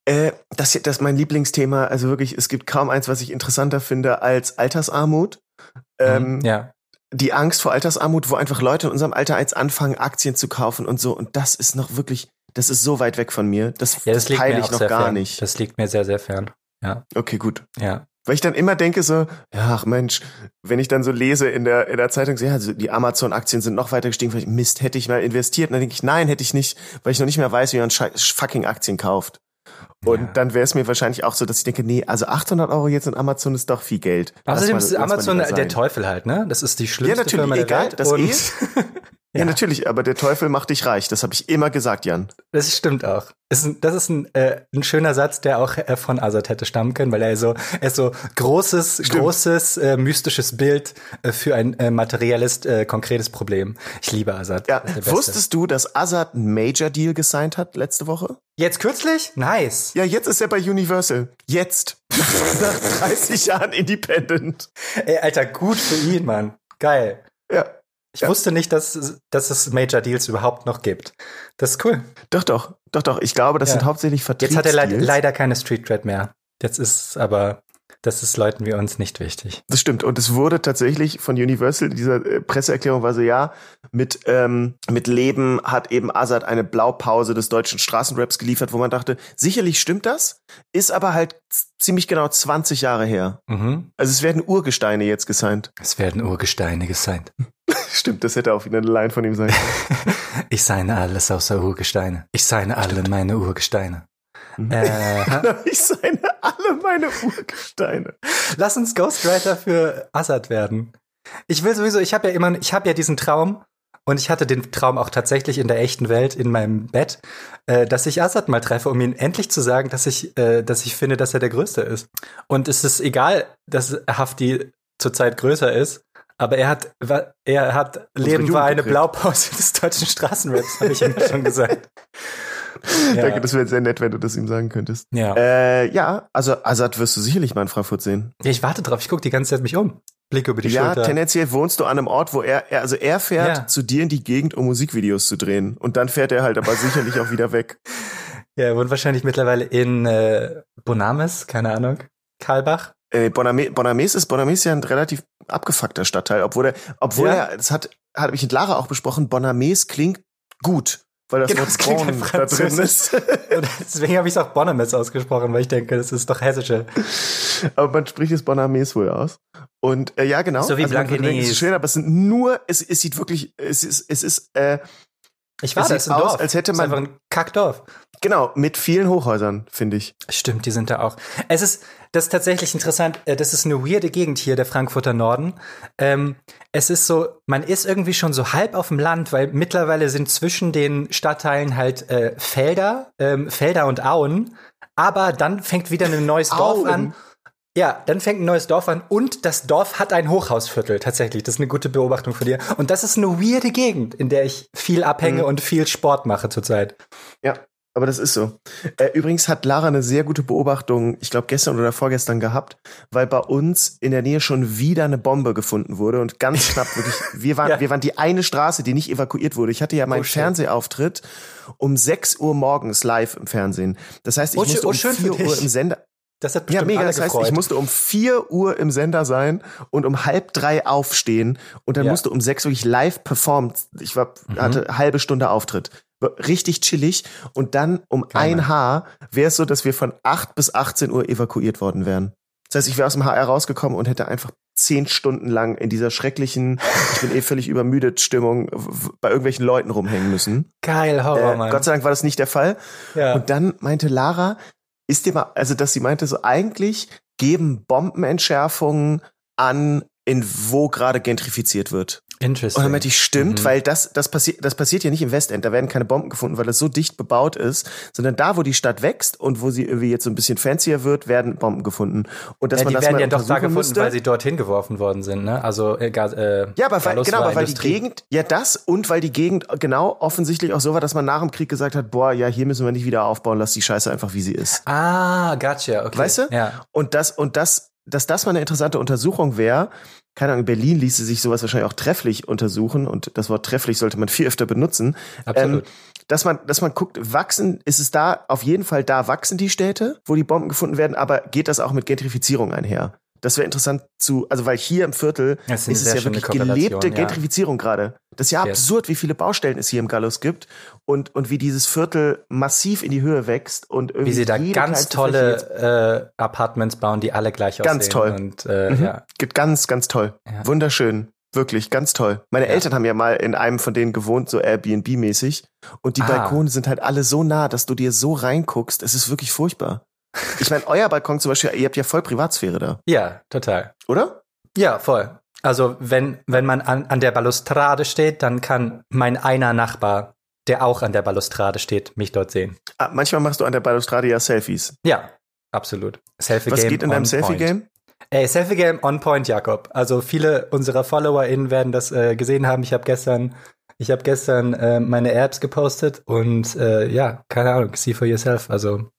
Äh, das, das ist mein Lieblingsthema. Also wirklich, es gibt kaum eins, was ich interessanter finde als Altersarmut. Ähm, Mhm, ja. Die Angst vor Altersarmut, wo einfach Leute in unserem Alter jetzt anfangen, Aktien zu kaufen und so. Und das ist noch wirklich, das ist so weit weg von mir. Das, Ja, das das liegt teile mir ich noch gar fern. nicht. Das liegt mir sehr, sehr fern. Okay, gut. Ja. Weil ich dann immer denke so, ja, ach Mensch, wenn ich dann so lese in der, in der Zeitung, so, ja, also die Amazon-Aktien sind noch weiter gestiegen, vielleicht, Mist, hätte ich mal investiert. Und dann denke ich, nein, hätte ich nicht, weil ich noch nicht mehr weiß, wie man fucking Aktien kauft. Und Ja. dann wäre es mir wahrscheinlich auch so, dass ich denke, nee, also 800 Euro jetzt in Amazon ist doch viel Geld. Außerdem ist Amazon der. Teufel halt, ne? Das ist die schlimmste natürlich, Firma der egal, Welt. das und eh. <laughs> Ja. Ja. natürlich, aber der Teufel macht dich reich. Das habe ich immer gesagt, Jan. Das stimmt auch. Ist ein, das ist ein, äh, ein schöner Satz, der auch äh, von Azad hätte stammen können, weil er so, er ist so großes, Stimmt. großes, äh, mystisches Bild äh, für ein äh, materielles, äh, konkretes Problem. Ich liebe Azad. Ja, Das ist wusstest du, dass Azad einen Major-Deal gesigned hat letzte Woche? Jetzt kürzlich? Nice. Ja, jetzt ist er bei Universal. Jetzt. <laughs> Nach 30 Jahren Independent. Ey, Alter, gut für ihn, Mann. Geil. Ja. Ich Ja. wusste nicht, dass, dass es Major Deals überhaupt noch gibt. Das ist cool. Doch, doch, doch, doch. Ich glaube, das Ja. sind hauptsächlich Jetzt Vertriebsdeals. hat er leid, leider keine Street Cred mehr. Jetzt ist aber, das ist Leuten wie uns nicht wichtig. Das stimmt. Und es wurde tatsächlich von Universal, dieser äh, Presseerklärung war so, ja, mit, ähm, mit Leben hat eben Azad eine Blaupause des deutschen Straßenraps geliefert, wo man dachte, sicherlich stimmt das, ist aber halt ziemlich genau 20 Jahre her. Mhm. Also es werden Urgesteine jetzt gesigned. Es werden Urgesteine gesigned. <laughs> Stimmt, das hätte auch wieder eine Line von ihm sein können. <laughs> Ich seine alles außer Urgesteine. Ich seine alle meine Urgesteine. Mhm. Äh, <laughs> ich seine alle meine Urgesteine. lass uns Ghostwriter für Assad werden. Ich will sowieso, ich habe ja immer, ich habe ja diesen Traum und ich hatte den Traum auch tatsächlich in der echten Welt in meinem Bett, äh, dass ich Assad mal treffe, um ihm endlich zu sagen, dass ich, äh, dass ich finde, dass er der Größte ist. Und es ist egal, dass Hafti zurzeit größer ist. Aber er hat, er hat Leben Jugend war eine. Blaupause des deutschen Straßenraps, habe ich immer schon gesagt. <laughs> Ja. Danke, das wäre sehr nett, wenn du das ihm sagen könntest. Ja. Äh, ja, also Azad wirst du sicherlich mal in Frankfurt sehen. Ja, ich warte drauf. Ich gucke die ganze Zeit mich um. Blick über die ja, Schulter. tendenziell wohnst du an einem Ort, wo er, er also er fährt Ja. zu dir in die Gegend, um Musikvideos zu drehen. Und dann fährt er halt aber <laughs> sicherlich auch wieder weg. Ja, er wohnt wahrscheinlich mittlerweile in äh, Bonames, keine Ahnung. Karlbach. Äh, Boname, Bonames ist, Bonames ist ja ein relativ abgefuckter Stadtteil, obwohl er, obwohl Ja. er, das hat, habe ich mit Lara auch besprochen, Bonames klingt gut, weil das Genau, Wort es klingt Bon halt da drin französisch. ist. <laughs> Deswegen habe ich es auch Bonames ausgesprochen, weil ich denke, das ist doch hessische. aber man spricht es Bonames wohl aus. Und äh, ja, genau. So wie man würde denken, es Blankenese. ist schön, aber es sind nur, es, es sieht wirklich, es ist, es ist, äh, Ich war Es da, sieht ist ein aus, Dorf. als hätte ist man- einfach ein Kackdorf. Genau, mit vielen Hochhäusern, finde ich. Stimmt, die sind da auch. Es ist, das ist tatsächlich interessant. äh, Das ist eine weirde Gegend hier, der Frankfurter Norden. Ähm, es ist so, man ist irgendwie schon so halb auf dem Land, weil mittlerweile sind zwischen den Stadtteilen halt äh, Felder, ähm, Felder und Auen. Aber dann fängt wieder ein neues Dorf Auen? an. Ja, dann fängt ein neues Dorf an und das Dorf hat ein Hochhausviertel tatsächlich. Das ist eine gute Beobachtung von dir. Und das ist eine weirde Gegend, in der ich viel abhänge Mhm. und viel Sport mache zurzeit. Ja, aber das ist so. Äh, übrigens hat Lara eine sehr gute Beobachtung, ich glaube gestern oder vorgestern gehabt, weil bei uns in der Nähe schon wieder eine Bombe gefunden wurde und ganz <laughs> knapp wirklich, wir waren, Ja. wir waren die eine Straße, die nicht evakuiert wurde. Ich hatte ja meinen Oh. Fernsehauftritt um 6 Uhr morgens live im Fernsehen. Das heißt, ich Oh, musste oh, um schön für 4 Uhr im Sender, Das hat ja, bestimmt mega. alle Das heißt, gefreut. ich musste um 4 Uhr im Sender sein und um halb drei aufstehen und dann Ja. musste um sechs wirklich live performen. Ich war, Mhm. hatte halbe Stunde Auftritt. Richtig chillig. Und dann um Geil, ein Mann. Haar wäre es so, dass wir von 8 bis 18 Uhr evakuiert worden wären. Das heißt, ich wäre aus dem HR rausgekommen und hätte einfach zehn Stunden lang in dieser schrecklichen, ich bin eh völlig übermüdet Stimmung bei irgendwelchen Leuten rumhängen müssen. Geil, Horror, äh, Gott sei Dank war das nicht der Fall. Ja. Und dann meinte Lara, ist dir mal, also dass sie meinte, so eigentlich geben Bombenentschärfungen an, in wo gerade gentrifiziert wird. Interesting. Und dann meinte ich, stimmt, mhm. weil das, das passiert, das passiert ja nicht im Westend. Da werden keine Bomben gefunden, weil das so dicht bebaut ist, sondern da, wo die Stadt wächst und wo sie irgendwie jetzt so ein bisschen fancier wird, werden Bomben gefunden. Und dass ja, man die das werden mal ja doch da gefunden, müsste. weil sie dorthin geworfen worden sind, ne? Also, äh, äh, Ja, aber weil, genau, aber weil die. Gegend, ja das und weil die Gegend genau offensichtlich auch so war, dass man nach dem Krieg gesagt hat, boah, ja, hier müssen wir nicht wieder aufbauen, lass die Scheiße einfach wie sie ist. Ah, gotcha, okay. Weißt du? Ja. Und das, und das, dass das mal eine interessante Untersuchung wäre, keine Ahnung, in Berlin ließe sich sowas wahrscheinlich auch trefflich untersuchen und das Wort trefflich sollte man <laughs> viel öfter benutzen. Absolut. Ähm, dass man, dass man guckt, wachsen, ist es da, auf jeden Fall da wachsen die Städte, wo die Bomben gefunden werden, aber geht das auch mit Gentrifizierung einher? Das wäre interessant zu, also weil hier im Viertel ist es ja wirklich gelebte ja. Gentrifizierung gerade. Das ist ja absurd, wie viele Baustellen es hier im Gallus gibt und, und wie dieses Viertel massiv in die Höhe wächst und irgendwie Wie sie da ganz tolle äh, Apartments bauen, die alle gleich aussehen. Ganz toll. Und, äh, Mhm. ja. Ganz, ganz toll. Ja. Wunderschön. Wirklich, ganz toll. Meine Ja. Eltern haben ja mal in einem von denen gewohnt, so Airbnb-mäßig. Und die Ah. Balkone sind halt alle so nah, dass du dir so reinguckst. Es ist wirklich furchtbar. Ich meine, euer Balkon zum Beispiel, ihr habt ja voll Privatsphäre da, ja, total. oder? Ja, voll. Also wenn, wenn man an, an der Balustrade steht, dann kann mein einer Nachbar, der auch an der Balustrade steht, mich dort sehen. Ah, manchmal machst du an der Balustrade ja Selfies. Ja, absolut. Selfie Was Game geht in deinem. Selfie-Game? Ey, Selfie Game on point, Jakob. Also viele unserer FollowerInnen werden das äh, gesehen haben. Ich habe gestern, ich habe gestern äh, meine Apps gepostet und äh, ja, keine Ahnung, see for yourself. Also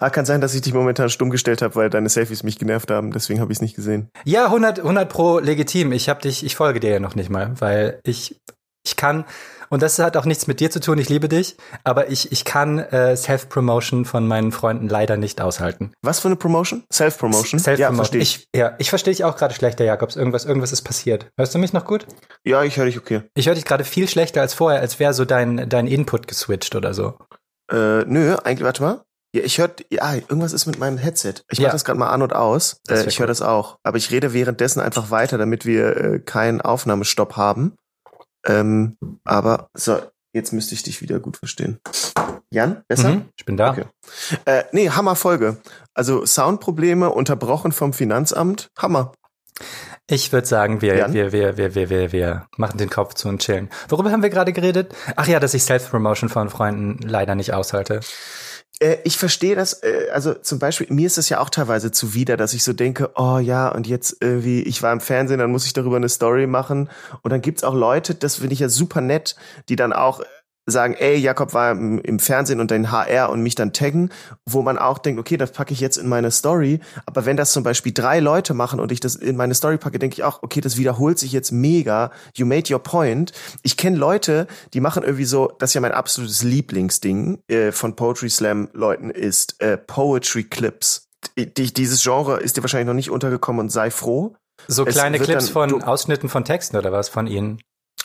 Ah, kann sein, dass ich dich momentan stumm gestellt habe, weil deine Selfies mich genervt haben. Deswegen habe ich es nicht gesehen. ja, 100, 100 pro legitim. Ich habe dich, ich folge dir ja noch nicht mal, weil ich, ich kann und das hat auch nichts mit dir zu tun. Ich liebe dich, aber ich, ich kann äh, Self-Promotion von meinen Freunden leider nicht aushalten. Was für eine Promotion? Self-Promotion? Ja, Self-Promotion. verstehe ich. ich, ja, ich verstehe dich auch gerade schlechter, Jakobs. Irgendwas, irgendwas ist passiert. Hörst du mich noch gut? Ja, ich höre dich okay. Ich höre dich gerade viel schlechter als vorher, als wäre so dein, dein Input geswitcht oder so. Äh, nö, eigentlich, warte mal. Ja, ich höre, ja, irgendwas ist mit meinem Headset. Ich Ja. mache das gerade mal an und aus. Äh, ich höre cool. das auch. Aber ich rede währenddessen einfach weiter, damit wir äh, keinen Aufnahmestopp haben. Ähm, aber so, jetzt müsste ich dich wieder gut verstehen. Jan, besser? Mhm, ich bin da. Okay. Äh, nee, Hammerfolge. Also Soundprobleme unterbrochen vom Finanzamt. Hammer. Ich würde sagen, wir, Jan? wir, wir, wir, wir, wir, wir machen den Kopf zu und chillen. Worüber haben wir gerade geredet? Ach ja, dass ich Self-Promotion von Freunden leider nicht aushalte. Äh, ich verstehe das, äh, also zum Beispiel, mir ist es ja auch teilweise zuwider, dass ich so denke, oh ja, und jetzt irgendwie, ich war im Fernsehen, dann muss ich darüber eine Story machen. Und dann gibt's auch Leute, das finde ich ja super nett, die dann auch sagen, ey, Jakob war im, im Fernsehen und dein HR und mich dann taggen, wo man auch denkt, okay, das packe ich jetzt in meine Story. Aber wenn das zum Beispiel drei Leute machen und ich das in meine Story packe, denke ich auch, okay, das wiederholt sich jetzt mega. You made your point. Ich kenne Leute, die machen irgendwie so, das ist ja mein absolutes Lieblingsding äh, von Poetry Slam Leuten ist äh, Poetry Clips. Die, dieses Genre ist dir wahrscheinlich noch nicht untergekommen und sei froh. So kleine Clips dann- von Ausschnitten von Texten oder was von ihnen?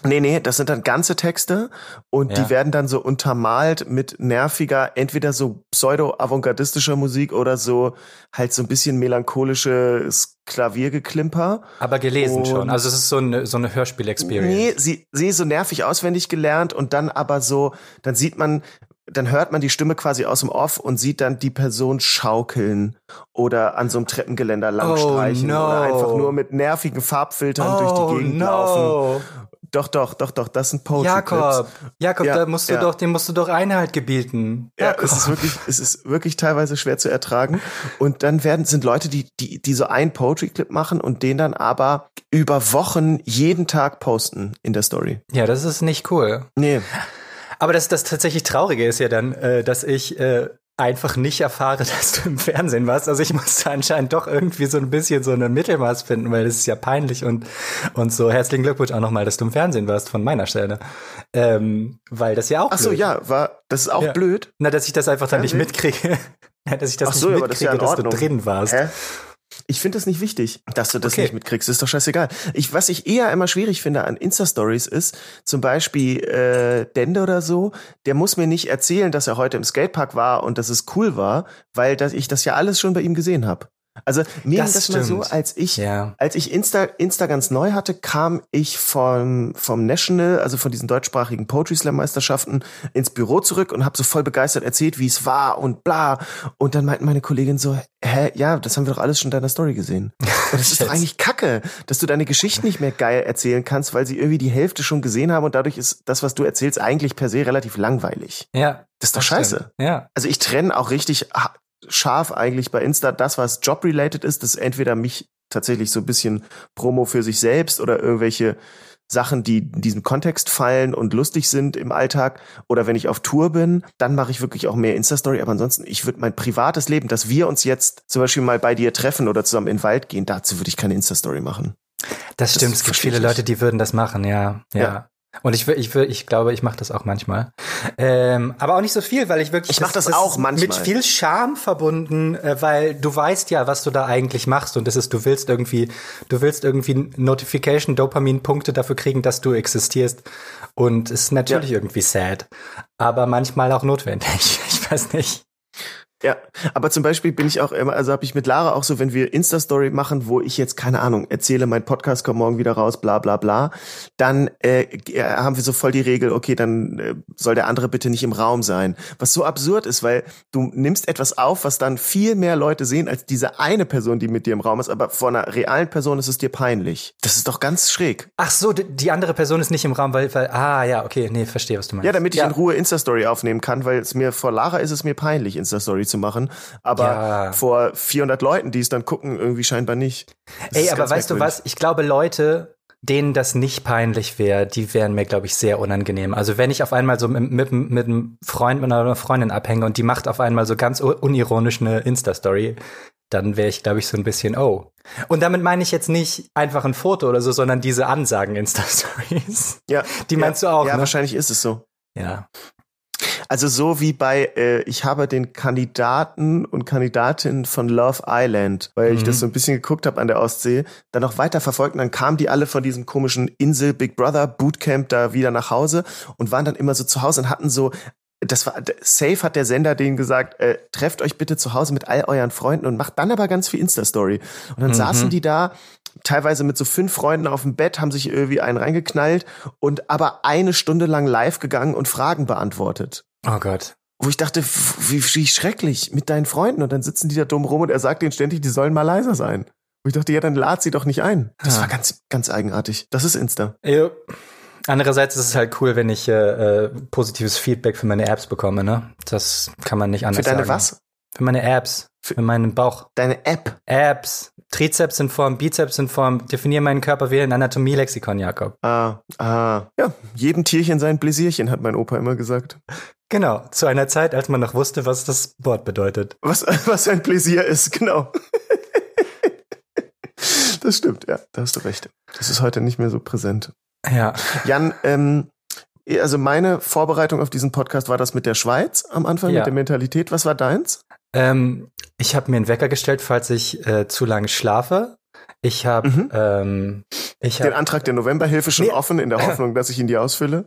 Nee, nee, das sind dann ganze Texte und Ja. die werden dann so untermalt mit nerviger, entweder so pseudo-avantgardistischer Musik oder so halt so ein bisschen melancholisches Klaviergeklimper. Aber gelesen Und- schon. Also es ist so eine, so eine Hörspiel-Experience. Nee, sie, sie ist so nervig auswendig gelernt und dann aber so, dann sieht man, dann hört man die Stimme quasi aus dem Off und sieht dann die Person schaukeln oder an so einem Treppengeländer langstreichen Oh, no. oder einfach nur mit nervigen Farbfiltern durch die Gegend laufen. Doch, doch, doch, doch, das sind Poetry Jakob, Jakob, Ja, da musst du ja. doch, dem musst du doch Einhalt gebieten. Ja, Jakob. es ist wirklich, es ist wirklich teilweise schwer zu ertragen. Und dann werden, sind Leute, die, die, die so einen Poetry-Clip machen und den dann aber über Wochen jeden Tag posten in der Story. ja, das ist nicht cool. Nee. Aber das, das tatsächlich Traurige ist ja dann, äh, dass ich äh, einfach nicht erfahre, <laughs> dass du im Fernsehen warst. Also ich musste anscheinend doch irgendwie so ein bisschen so ein Mittelmaß finden, weil das ist ja peinlich und, und so. Herzlichen Glückwunsch auch nochmal, dass du im Fernsehen warst von meiner Stelle. Ähm, weil das ja auch Ach so, blöd. ja, war, das ist auch Ja. blöd. Na, dass ich das einfach dann nicht Fernsehen? mitkriege. <laughs> Ja, dass ich das so, nicht ja mitkriege, in dass du drin warst. Hä? Ich finde das nicht wichtig, dass du das Okay. nicht mitkriegst. Ist doch scheißegal. Ich, was ich eher immer schwierig finde an Insta-Stories ist, zum Beispiel äh, Dende oder so, der muss mir nicht erzählen, dass er heute im Skatepark war und dass es cool war, weil das, ich das ja alles schon bei ihm gesehen habe. Also nehmen das, das mal so, als ich, ja. als ich Insta, Insta ganz neu hatte, kam ich vom, vom National, also von diesen deutschsprachigen Poetry Slam Meisterschaften ins Büro zurück und habe so voll begeistert erzählt, wie es war und bla. Und dann meinten meine Kollegin so, hä, ja, das haben wir doch alles schon in deiner Story gesehen. <laughs> Und das ist doch eigentlich Kacke, dass du deine Geschichten nicht mehr geil erzählen kannst, weil sie irgendwie die Hälfte schon gesehen haben und dadurch ist das, was du erzählst, eigentlich per se relativ langweilig. Ja. Das ist doch scheiße. Stimmt. Ja. Also ich trenne auch richtig scharf eigentlich bei Insta das, was job-related ist, das entweder mich tatsächlich so ein bisschen Promo für sich selbst oder irgendwelche Sachen, die in diesem Kontext fallen und lustig sind im Alltag oder wenn ich auf Tour bin, dann mache ich wirklich auch mehr Insta-Story. Aber ansonsten, ich würde mein privates Leben, dass wir uns jetzt zum Beispiel mal bei dir treffen oder zusammen in den Wald gehen, dazu würde ich keine Insta-Story machen. Das, das stimmt, es gibt viele Leute, die würden das machen, ja. Ja. ja. Und ich, ich, ich glaube, ich mache das auch manchmal. Ähm, aber auch nicht so viel, weil ich wirklich. Ich mache das, das, auch manchmal. Mit viel Charme verbunden, äh, weil du weißt ja, was du da eigentlich machst. Und das ist, du willst irgendwie, du willst irgendwie Notification, Dopamin-Punkte dafür kriegen, dass du existierst. Und es ist natürlich ja. irgendwie sad. Aber manchmal auch notwendig. <laughs> Ich weiß nicht. Ja, aber zum Beispiel bin ich auch immer, also habe ich mit Lara auch so, wenn wir Insta-Story machen, wo ich jetzt, keine Ahnung, erzähle, mein Podcast kommt morgen wieder raus, bla bla bla, dann äh, haben wir so voll die Regel, okay, dann äh, soll der andere bitte nicht im Raum sein. Was so absurd ist, weil du nimmst etwas auf, was dann viel mehr Leute sehen als diese eine Person, die mit dir im Raum ist, aber vor einer realen Person ist es dir peinlich. Das ist doch ganz schräg. Ach so, die andere Person ist nicht im Raum, weil, weil ah ja, okay, nee, verstehe, was du meinst. Ja, damit ich ja. in Ruhe Insta-Story aufnehmen kann, weil es mir vor Lara ist es mir peinlich, Insta-Story zu machen. Aber ja. vor 400 Leuten, die es dann gucken, irgendwie scheinbar nicht. Das Ey, aber weißt du was? Ich glaube, Leute, denen das nicht peinlich wäre, die wären mir, glaube ich, sehr unangenehm. Also wenn ich auf einmal so mit, mit, mit einem Freund, mit einer Freundin abhänge und die macht auf einmal so ganz unironisch eine Insta-Story, dann wäre ich, glaube ich, so ein bisschen, oh. Und damit meine ich jetzt nicht einfach ein Foto oder so, sondern diese Ansagen-Insta-Stories. Ja. Die meinst ja, du auch, Ja, ne? wahrscheinlich ist es so. Ja. Also so wie bei, äh, ich habe den Kandidaten und Kandidatin von Love Island, weil mhm. ich das mhm. so ein bisschen geguckt habe an der Ostsee, dann noch weiter verfolgt und dann kamen die alle von diesem komischen Insel Big Brother Bootcamp da wieder nach Hause und waren dann immer so zu Hause und hatten so das war safe hat der Sender denen gesagt, äh, trefft euch bitte zu Hause mit all euren Freunden und macht dann aber ganz viel Insta Story. Und dann mhm. saßen die da teilweise mit so fünf Freunden auf dem Bett, haben sich irgendwie einen reingeknallt und aber eine Stunde lang live gegangen und Fragen beantwortet. Oh Gott. Wo ich dachte, wie, wie schrecklich mit deinen Freunden und dann sitzen die da dumm rum und er sagt ihnen ständig, die sollen mal leiser sein. Wo ich dachte, ja, dann lad sie doch nicht ein. Das ja. war ganz, ganz eigenartig. Das ist Insta. Ja. Andererseits ist es halt cool, wenn ich äh, äh, positives Feedback für meine Apps bekomme, ne? Das kann man nicht anders sagen. Für deine sagen. was? Für meine Apps. Für, für meinen Bauch. Deine App? Apps. Trizeps in Form, Bizeps in Form. Definier meinen Körper wie ein Anatomie-Lexikon, Jakob. Ah, ah. Ja, jedem Tierchen sein Bläsierchen, hat mein Opa immer gesagt. Genau, zu einer Zeit, als man noch wusste, was das Wort bedeutet. Was, <laughs> was ein Pläsier ist, genau. das stimmt, ja, da hast du recht. Das ist heute nicht mehr so präsent. Ja. Jan, ähm, also meine Vorbereitung auf diesen Podcast war das mit der Schweiz am Anfang, ja. mit der Mentalität. Was war deins? Ähm, ich habe mir einen Wecker gestellt, falls ich äh, zu lange schlafe. Ich habe mhm. ähm, ich den hab, Antrag der Novemberhilfe schon nee. offen in der <laughs> Hoffnung, dass ich ihn dir ausfülle.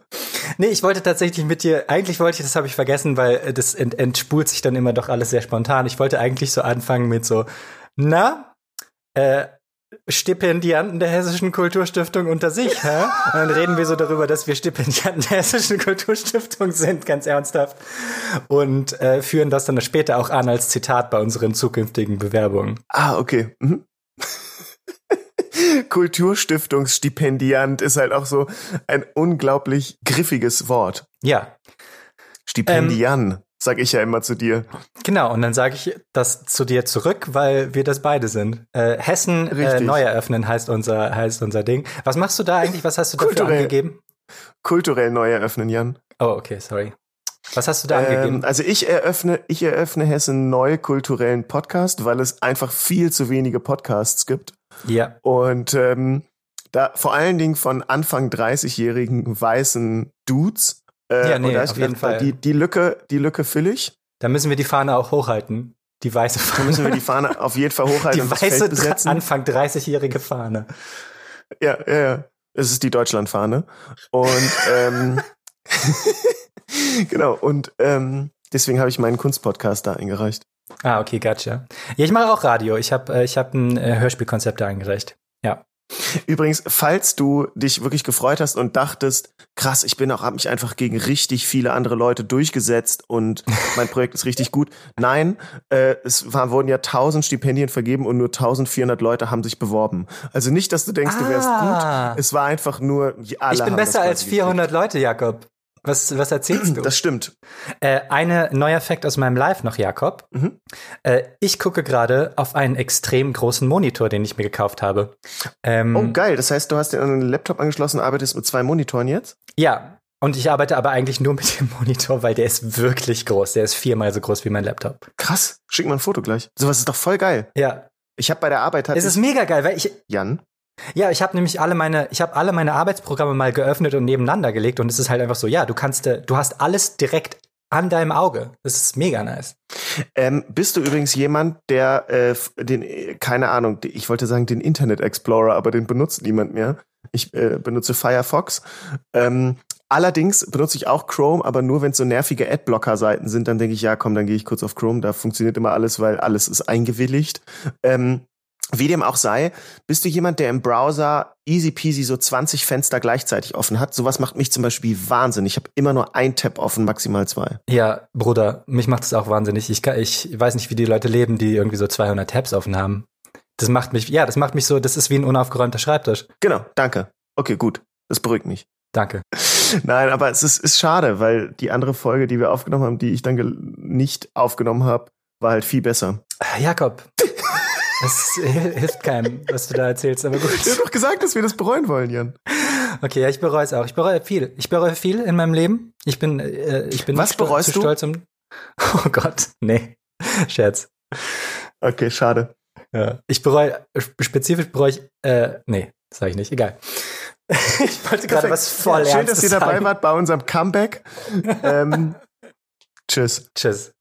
Nee, ich wollte tatsächlich mit dir, eigentlich wollte ich, das habe ich vergessen, weil äh, das ent, entspult sich dann immer doch alles sehr spontan. Ich wollte eigentlich so anfangen mit so, na, äh, Stipendianten der Hessischen Kulturstiftung unter sich, hä? Und dann reden wir so darüber, dass wir Stipendianten der Hessischen Kulturstiftung sind, ganz ernsthaft. Und äh, führen das dann später auch an als Zitat bei unseren zukünftigen Bewerbungen. Ah, okay. Mhm. <laughs> Kulturstiftungsstipendiant ist halt auch so ein unglaublich griffiges Wort. Ja. Stipendian. Ähm, sag ich ja immer zu dir. Genau, und dann sage ich das zu dir zurück, weil wir das beide sind. Äh, Hessen äh, neu eröffnen heißt unser, heißt unser Ding. Was machst du da eigentlich? Was hast du dafür Kulturell. angegeben? Kulturell neu eröffnen, Jan. Oh, okay, sorry. Was hast du da ähm, angegeben? Also ich eröffne, ich eröffne Hessen neu kulturellen Podcast, weil es einfach viel zu wenige Podcasts gibt. Ja. Und ähm, da vor allen Dingen von Anfang 30-jährigen weißen Dudes, äh, ja, nee, auf jeden Fall. Die, die Lücke, die Lücke fülle ich. Da müssen wir die Fahne auch hochhalten. Die weiße Fahne. Da müssen wir die Fahne auf jeden Fall hochhalten. Die weiße, Anfang 30-jährige Fahne. Ja, ja, ja. Es ist die Deutschlandfahne. Und ähm, <laughs> genau, und ähm, deswegen habe ich meinen Kunstpodcast da eingereicht. Ah, okay, gotcha. Ja, ich mache auch Radio. Ich habe äh, ich hab ein äh, Hörspielkonzept eingereicht. Ja. Übrigens, falls du dich wirklich gefreut hast und dachtest, krass, ich bin auch, habe mich einfach gegen richtig viele andere Leute durchgesetzt und <laughs> mein Projekt ist richtig gut. Nein, äh, es war, wurden ja 1000 Stipendien vergeben und nur 1400 Leute haben sich beworben. Also nicht, dass du denkst, du wärst Ah. gut. Es war einfach nur, alle Ich bin besser als quasi 400 Leute, Jakob. Was, was erzählst du? Das stimmt. Äh, eine neuer Fact aus meinem Live noch, Jakob. Mhm. Äh, ich gucke gerade auf einen extrem großen Monitor, den ich mir gekauft habe. Ähm, Oh, geil. Das heißt, du hast den an einen Laptop angeschlossen, arbeitest mit zwei Monitoren jetzt? Ja, und ich arbeite aber eigentlich nur mit dem <laughs> Monitor, weil der ist wirklich groß. Der ist viermal so groß wie mein Laptop. Krass. Schick mal ein Foto gleich. Sowas ist doch voll geil. Ja, Ich habe bei der Arbeit hatte es ist mega geil, weil ich Jan. Ja, ich habe nämlich alle meine ich habe alle meine Arbeitsprogramme mal geöffnet und nebeneinander gelegt und es ist halt einfach so, ja, du kannst äh, du hast alles direkt an deinem Auge. Das ist mega nice. Ähm, bist du übrigens jemand, der äh, den, äh, keine Ahnung, ich wollte sagen den Internet Explorer, aber den benutzt niemand mehr. Ich äh, benutze Firefox. Ähm, allerdings benutze ich auch Chrome, aber nur wenn es so nervige Adblocker-Seiten sind, dann denke ich, ja, komm, dann gehe ich kurz auf Chrome. Da funktioniert immer alles, weil alles ist eingewilligt. Ähm, wie dem auch sei, bist du jemand, der im Browser easy peasy so 20 Fenster gleichzeitig offen hat? Sowas macht mich zum Beispiel wahnsinnig. Ich habe immer nur ein Tab offen, maximal zwei. Ja, Bruder, mich macht das auch wahnsinnig. Ich kann, ich weiß nicht, wie die Leute leben, die irgendwie so 200 Tabs offen haben. Das macht mich, ja, das macht mich so, das ist wie ein unaufgeräumter Schreibtisch. Genau, danke. Okay, gut. Das beruhigt mich. Danke. <laughs> Nein, aber es ist, ist schade, weil die andere Folge, die wir aufgenommen haben, die ich dann nicht aufgenommen habe, war halt viel besser. Jakob, <laughs> hil- hilft keinem, was du da erzählst, aber gut. Du hast doch gesagt, dass wir das bereuen wollen, Jan. Okay, ja, ich bereue es auch. Ich bereue viel. Ich bereue viel in meinem Leben. Ich bin, äh, ich bin Was bereust zu du? stolz um. <laughs> Oh Gott, nee. Scherz. Okay, schade. Ja. Ich bereue, sp- spezifisch bereue ich, äh, nee, sag ich nicht, egal. <laughs> ich wollte gerade was voll ja, Schön, dass ihr dabei wart bei unserem Comeback. <laughs> ähm, tschüss. Tschüss.